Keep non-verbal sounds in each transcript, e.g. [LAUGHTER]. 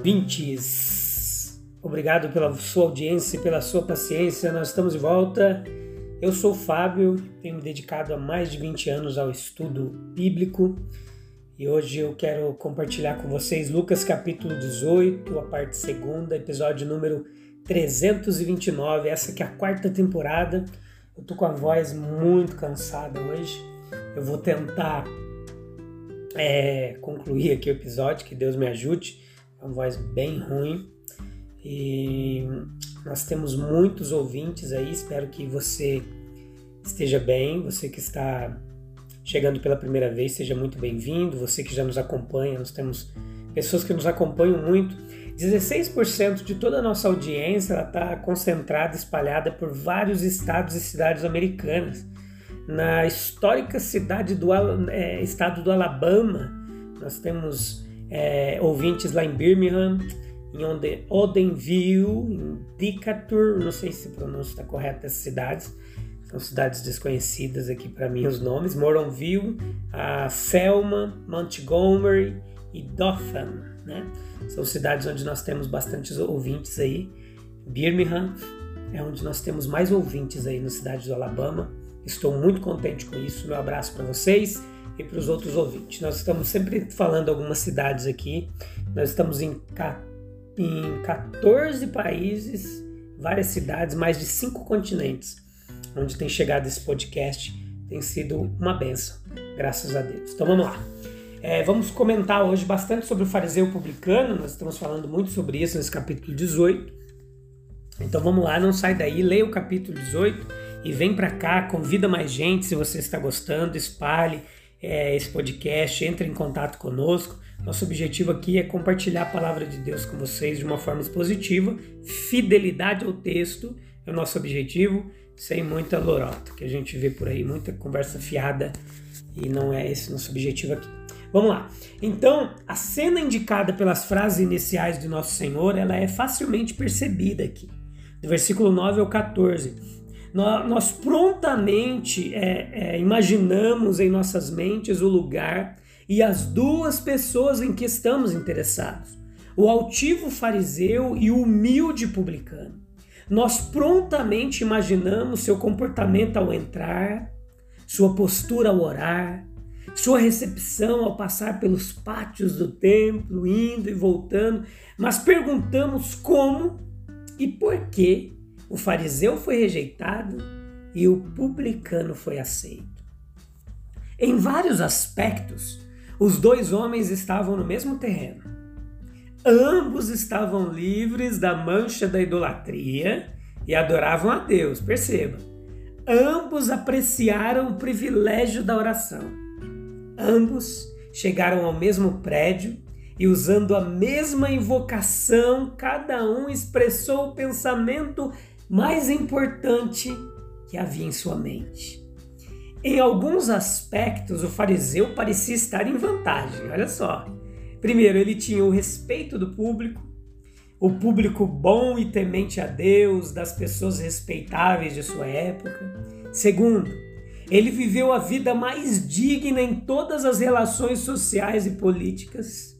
Ouvintes. Obrigado pela sua audiência e pela sua paciência. Nós estamos de volta. Eu sou o Fábio, tenho me dedicado há mais de 20 anos ao estudo bíblico e hoje eu quero compartilhar com vocês Lucas capítulo 18, a parte segunda, episódio número 329. Essa que é a quarta temporada. Eu tô com a voz muito cansada hoje. Eu vou tentar é, concluir aqui o episódio, que Deus me ajude uma voz bem ruim. E nós temos muitos ouvintes aí, espero que você esteja bem, você que está chegando pela primeira vez, seja muito bem-vindo, você que já nos acompanha, nós temos pessoas que nos acompanham muito. 16% de toda a nossa audiência está concentrada, espalhada por vários estados e cidades americanas. Na histórica cidade do é, estado do Alabama, nós temos é, ouvintes lá em Birmingham, em Odenville, em Decatur, não sei se pronúncia está correta essas cidades, são cidades desconhecidas aqui para mim os nomes, Moronville, a Selma, Montgomery e Dothan, né? São cidades onde nós temos bastantes ouvintes aí. Birmingham é onde nós temos mais ouvintes aí na cidade do Alabama. Estou muito contente com isso. Meu abraço para vocês e para os outros ouvintes. Nós estamos sempre falando algumas cidades aqui, nós estamos em, em 14 países, várias cidades, mais de cinco continentes, onde tem chegado esse podcast. Tem sido uma benção, graças a Deus. Então vamos lá. É, vamos comentar hoje bastante sobre o fariseu publicano, nós estamos falando muito sobre isso nesse capítulo 18. Então vamos lá, não sai daí, leia o capítulo 18 e vem para cá, convida mais gente se você está gostando, espalhe, é, esse podcast, entre em contato conosco. Nosso objetivo aqui é compartilhar a palavra de Deus com vocês de uma forma expositiva. Fidelidade ao texto é o nosso objetivo, sem muita lorota, que a gente vê por aí, muita conversa fiada, e não é esse nosso objetivo aqui. Vamos lá. Então, a cena indicada pelas frases iniciais de Nosso Senhor, ela é facilmente percebida aqui. Do versículo 9 ao 14 nós, prontamente é, é, imaginamos em nossas mentes o lugar e as duas pessoas em que estamos interessados: o altivo fariseu e o humilde publicano. Nós prontamente imaginamos seu comportamento ao entrar, sua postura ao orar, sua recepção ao passar pelos pátios do templo, indo e voltando, mas perguntamos como e por que o fariseu foi rejeitado e o publicano foi aceito. Em vários aspectos, os dois homens estavam no mesmo terreno. Ambos estavam livres da mancha da idolatria e adoravam a Deus, perceba. Ambos apreciaram o privilégio da oração. Ambos chegaram ao mesmo prédio e, usando a mesma invocação, cada um expressou o pensamento mais importante que havia em sua mente. Em alguns aspectos, o fariseu parecia estar em vantagem, olha só. Primeiro, ele tinha o respeito do público, o público bom e temente a Deus, das pessoas respeitáveis de sua época. Segundo, ele viveu a vida mais digna em todas as relações sociais e políticas.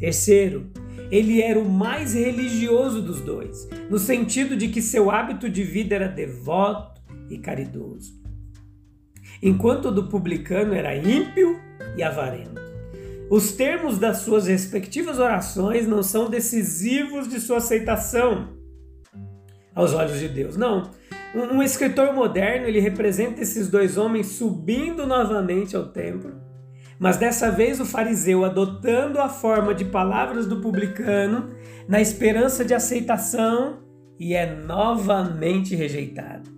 Terceiro, ele era o mais religioso dos dois, no sentido de que seu hábito de vida era devoto e caridoso. Enquanto o do publicano era ímpio e avarento. Os termos das suas respectivas orações não são decisivos de sua aceitação aos olhos de Deus. Não. Um, escritor moderno ele representa esses dois homens subindo novamente ao templo mas dessa vez o fariseu adotando a forma de palavras do publicano, na esperança de aceitação, e é novamente rejeitado.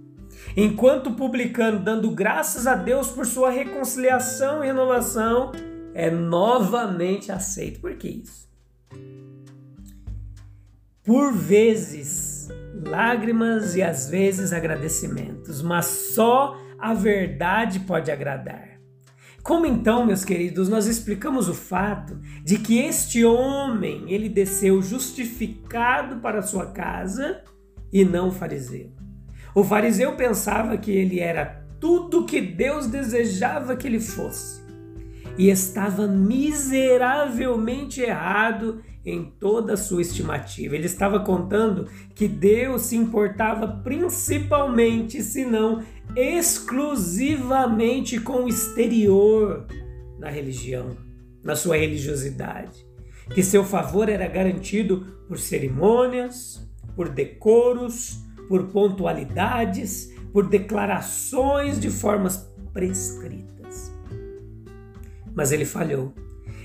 enquanto o publicano, dando graças a Deus por sua reconciliação e renovação, é novamente aceito. Por que isso? Por vezes, lágrimas e às vezes agradecimentos, mas só a verdade pode agradar. Como então, meus queridos, nós explicamos o fato de que este homem, ele desceu justificado para sua casa e não fariseu. O fariseu pensava que ele era tudo que Deus desejava que ele fosse e estava miseravelmente errado em toda a sua estimativa. Ele estava contando que Deus se importava principalmente, se não exclusivamente com o exterior na religião, na sua religiosidade. Que seu favor era garantido por cerimônias, por decoros, por pontualidades, por declarações de formas prescritas. Mas ele falhou.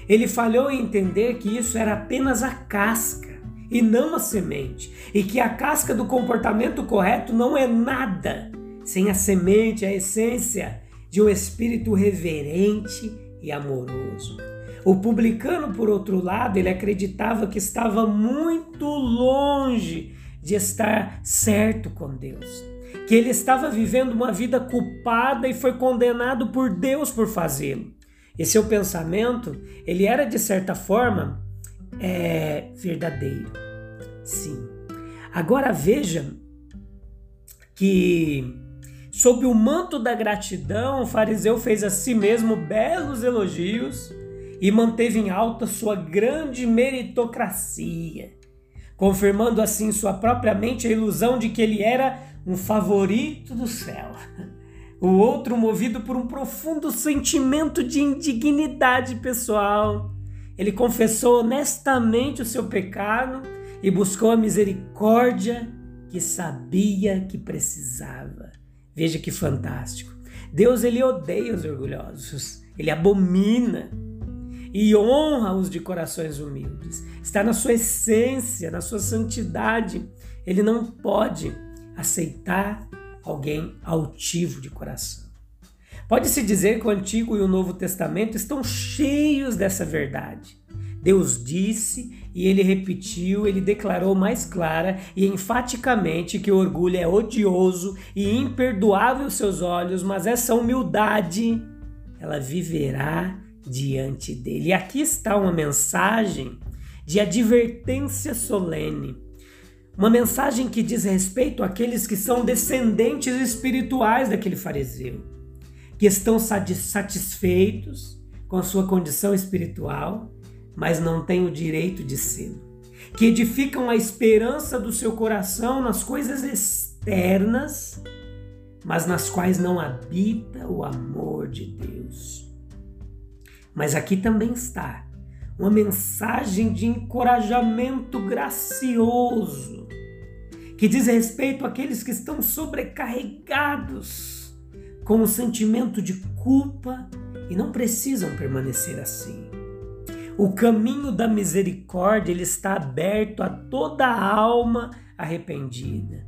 Ele falhou em entender que isso era apenas a casca e não a semente, e que a casca do comportamento correto não é nada sem a semente, a essência de um espírito reverente e amoroso. O publicano, por outro lado, ele acreditava que estava muito longe de estar certo com Deus, que ele estava vivendo uma vida culpada e foi condenado por Deus por fazê-lo. E seu pensamento, ele era de certa forma é, verdadeiro. Sim. Agora veja que sob o manto da gratidão, o fariseu fez a si mesmo belos elogios e manteve em alta sua grande meritocracia confirmando assim sua própria mente a ilusão de que ele era um favorito do céu. [LAUGHS] O outro, movido por um profundo sentimento de indignidade pessoal, ele confessou honestamente o seu pecado e buscou a misericórdia que sabia que precisava. Veja que fantástico. Deus ele odeia os orgulhosos, ele abomina e honra os de corações humildes. Está na sua essência, na sua santidade. Ele não pode aceitar alguém altivo de coração. Pode-se dizer que o Antigo e o Novo Testamento estão cheios dessa verdade. Deus disse e ele repetiu, ele declarou mais clara e enfaticamente que o orgulho é odioso e imperdoável aos seus olhos, mas essa humildade, ela viverá diante dele. E aqui está uma mensagem de advertência solene. Uma mensagem que diz respeito àqueles que são descendentes espirituais daquele fariseu, que estão satisfeitos com a sua condição espiritual, mas não têm o direito de ser, que edificam a esperança do seu coração nas coisas externas, mas nas quais não habita o amor de Deus. Mas aqui também está uma mensagem de encorajamento gracioso que diz respeito àqueles que estão sobrecarregados com o sentimento de culpa e não precisam permanecer assim. O caminho da misericórdia ele está aberto a toda alma arrependida.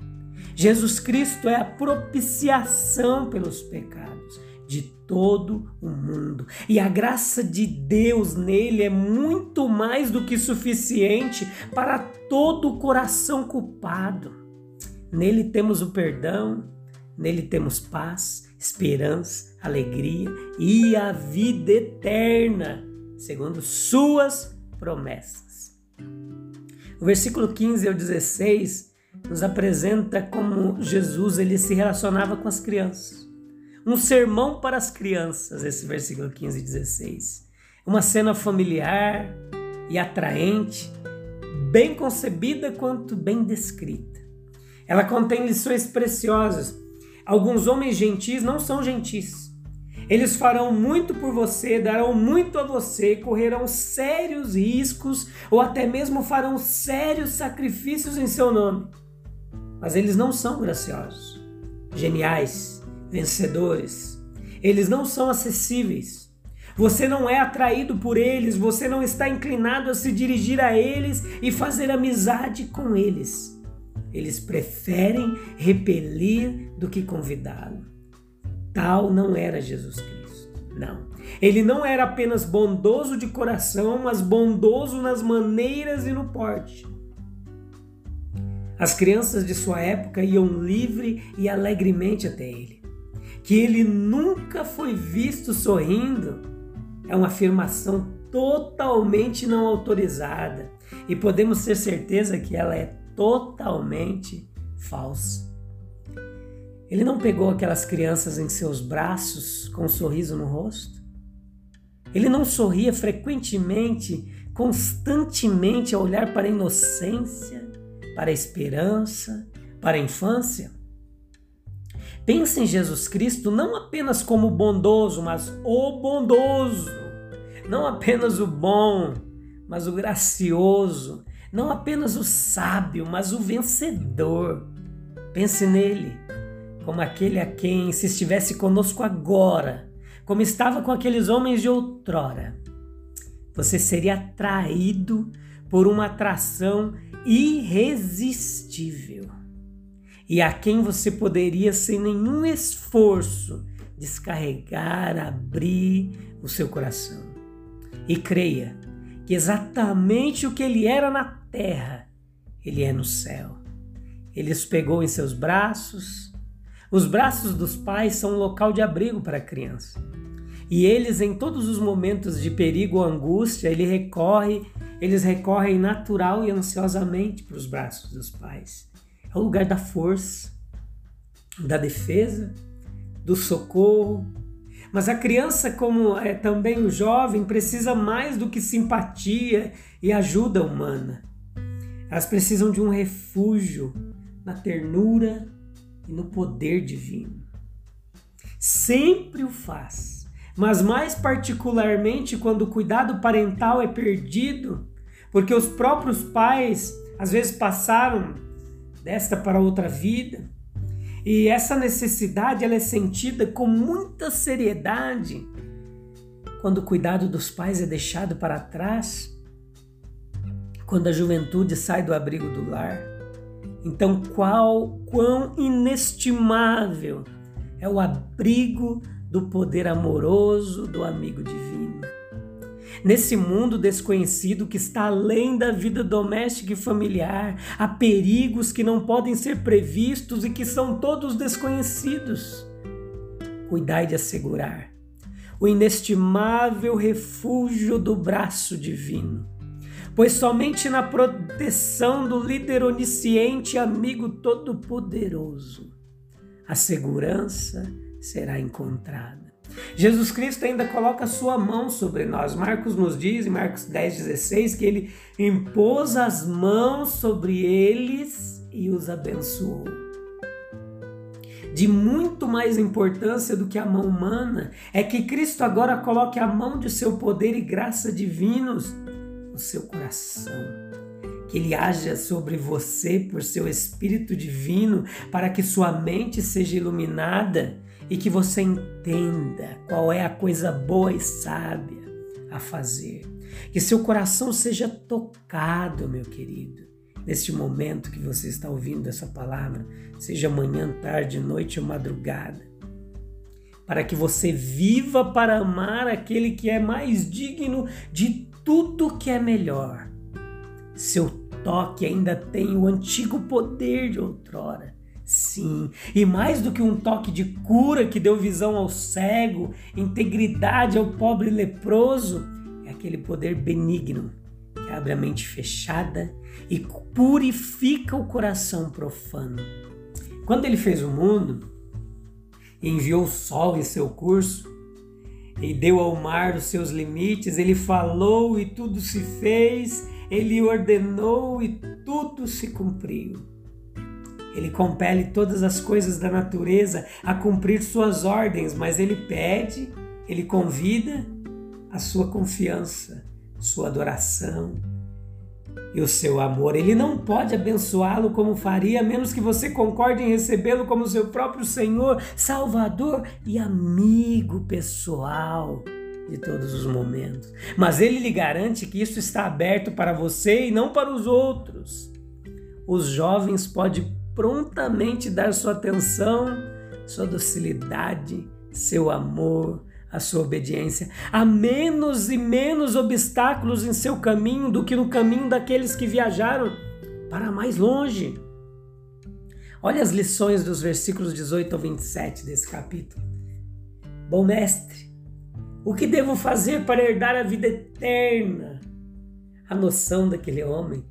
Jesus Cristo é a propiciação pelos pecados de todo o mundo. E a graça de Deus nele é muito mais do que suficiente para todo o coração culpado. Nele temos o perdão, nele temos paz, esperança, alegria e a vida eterna, segundo suas promessas. O versículo 15 ao 16 nos apresenta como Jesus ele se relacionava com as crianças um sermão para as crianças, esse versículo 15 e 16. Uma cena familiar e atraente, bem concebida quanto bem descrita. Ela contém lições preciosas. Alguns homens gentis não são gentis. Eles farão muito por você, darão muito a você, correrão sérios riscos ou até mesmo farão sérios sacrifícios em seu nome. Mas eles não são graciosos, geniais, vencedores. Eles não são acessíveis. Você não é atraído por eles, você não está inclinado a se dirigir a eles e fazer amizade com eles. Eles preferem repelir do que convidá-lo. Tal não era Jesus Cristo. Não. Ele não era apenas bondoso de coração, mas bondoso nas maneiras e no porte. As crianças de sua época iam livre e alegremente até ele. Que ele nunca foi visto sorrindo é uma afirmação totalmente não autorizada e podemos ter certeza que ela é totalmente falsa. Ele não pegou aquelas crianças em seus braços com um sorriso no rosto? Ele não sorria frequentemente, constantemente a olhar para a inocência, para a esperança, para a infância? Pense em Jesus Cristo não apenas como bondoso, mas o bondoso. Não apenas o bom, mas o gracioso. Não apenas o sábio, mas o vencedor. Pense nele como aquele a quem, se estivesse conosco agora, como estava com aqueles homens de outrora, você seria atraído por uma atração irresistível e a quem você poderia, sem nenhum esforço, descarregar, abrir o seu coração. E creia que exatamente o que ele era na terra, ele é no céu. Ele os pegou em seus braços. Os braços dos pais são um local de abrigo para a criança. E eles, em todos os momentos de perigo ou angústia, ele recorre eles recorrem natural e ansiosamente para os braços dos pais. É o lugar da força, da defesa, do socorro. Mas a criança, como é também o jovem, precisa mais do que simpatia e ajuda humana. Elas precisam de um refúgio na ternura e no poder divino. Sempre o faz mas mais particularmente quando o cuidado parental é perdido, porque os próprios pais às vezes passaram desta para outra vida. E essa necessidade ela é sentida com muita seriedade quando o cuidado dos pais é deixado para trás, quando a juventude sai do abrigo do lar. Então, qual quão inestimável é o abrigo do poder amoroso do amigo divino. Nesse mundo desconhecido que está além da vida doméstica e familiar, há perigos que não podem ser previstos e que são todos desconhecidos. Cuidai de assegurar o inestimável refúgio do braço divino, pois somente na proteção do líder onisciente e amigo todo-poderoso a segurança será encontrada. Jesus Cristo ainda coloca sua mão sobre nós. Marcos nos diz, em Marcos 10, 16, que ele impôs as mãos sobre eles e os abençoou. De muito mais importância do que a mão humana é que Cristo agora coloque a mão de seu poder e graça divinos no seu coração que Ele haja sobre você por seu Espírito Divino, para que sua mente seja iluminada e que você entenda qual é a coisa boa e sábia a fazer. Que seu coração seja tocado, meu querido, neste momento que você está ouvindo essa palavra, seja manhã, tarde, noite ou madrugada, para que você viva para amar aquele que é mais digno de tudo que é melhor. Seu toque ainda tem o antigo poder de outrora Sim, e mais do que um toque de cura que deu visão ao cego, integridade ao pobre leproso, é aquele poder benigno que abre a mente fechada e purifica o coração profano. Quando ele fez o mundo, enviou o sol em seu curso e deu ao mar os seus limites, ele falou e tudo se fez, ele ordenou e tudo se cumpriu. Ele compele todas as coisas da natureza a cumprir suas ordens, mas ele pede, ele convida a sua confiança, sua adoração e o seu amor. Ele não pode abençoá-lo como faria, a menos que você concorde em recebê-lo como seu próprio Senhor, Salvador e amigo pessoal de todos os momentos. Mas ele lhe garante que isso está aberto para você e não para os outros. Os jovens podem prontamente dar sua atenção, sua docilidade, seu amor, a sua obediência, a menos e menos obstáculos em seu caminho do que no caminho daqueles que viajaram para mais longe. Olha as lições dos versículos 18 ao 27 desse capítulo. Bom mestre, o que devo fazer para herdar a vida eterna? A noção daquele homem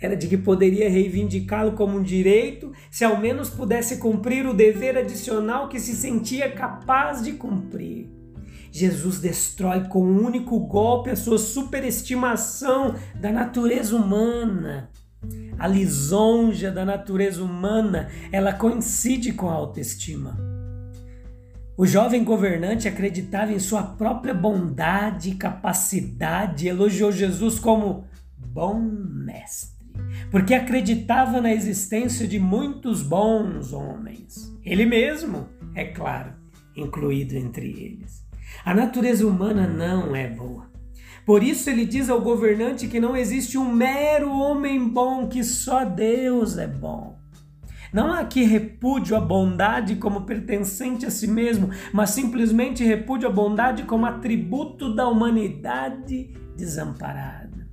era de que poderia reivindicá-lo como um direito se ao menos pudesse cumprir o dever adicional que se sentia capaz de cumprir. Jesus destrói com um único golpe a sua superestimação da natureza humana. A lisonja da natureza humana, ela coincide com a autoestima. O jovem governante acreditava em sua própria bondade e capacidade, elogiou Jesus como bom mestre, porque acreditava na existência de muitos bons homens. Ele mesmo, é claro, incluído entre eles. A natureza humana não é boa. Por isso ele diz ao governante que não existe um mero homem bom, que só Deus é bom. Não há aqui repúdio à bondade como pertencente a si mesmo, mas simplesmente repúdio à bondade como atributo da humanidade desamparada.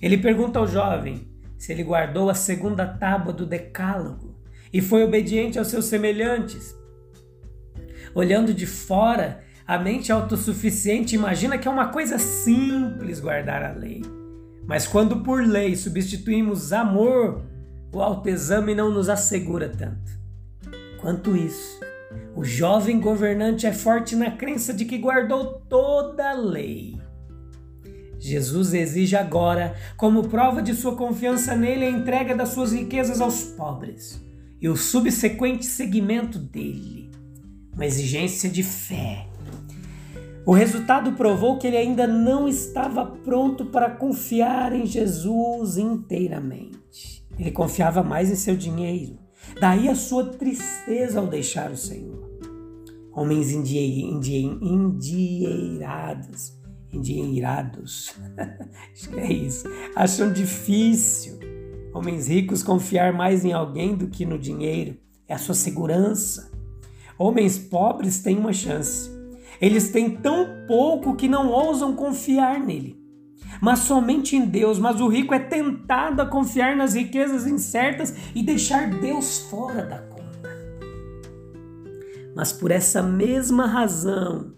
Ele pergunta ao jovem se ele guardou a segunda tábua do Decálogo e foi obediente aos seus semelhantes. Olhando de fora, a mente autossuficiente imagina que é uma coisa simples guardar a lei. Mas quando por lei substituímos amor, o autoexame não nos assegura tanto. Quanto isso, o jovem governante é forte na crença de que guardou toda a lei. Jesus exige agora, como prova de sua confiança nele, a entrega das suas riquezas aos pobres e o subsequente seguimento dele. Uma exigência de fé o resultado provou que ele ainda não estava pronto para confiar em Jesus inteiramente. Ele confiava mais em seu dinheiro. Daí a sua tristeza ao deixar o Senhor. Homens endinheirados, endinheirados, [LAUGHS] acho que é isso, acham difícil. Homens ricos confiar mais em alguém do que no dinheiro. É a sua segurança. Homens pobres têm uma chance eles têm tão pouco que não ousam confiar nele. Mas somente em Deus. Mas o rico é tentado a confiar nas riquezas incertas e deixar Deus fora da conta. Mas por essa mesma razão,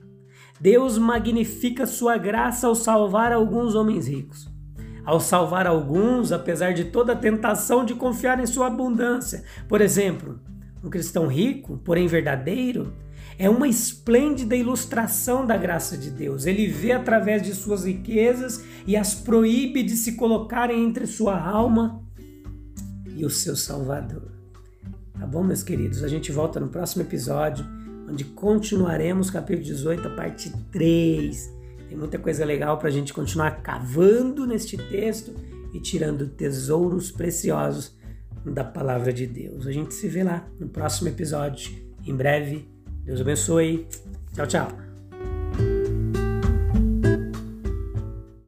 Deus magnifica sua graça ao salvar alguns homens ricos. Ao salvar alguns, apesar de toda a tentação de confiar em sua abundância. Por exemplo, um cristão rico, porém verdadeiro, é uma esplêndida ilustração da graça de Deus. Ele vê através de suas riquezas e as proíbe de se colocarem entre sua alma e o seu Salvador. Tá bom, meus queridos? A gente volta no próximo episódio, onde continuaremos capítulo 18, a parte 3. Tem muita coisa legal para a gente continuar cavando neste texto e tirando tesouros preciosos da palavra de Deus. A gente se vê lá no próximo episódio. Em breve Deus abençoe. Tchau, tchau.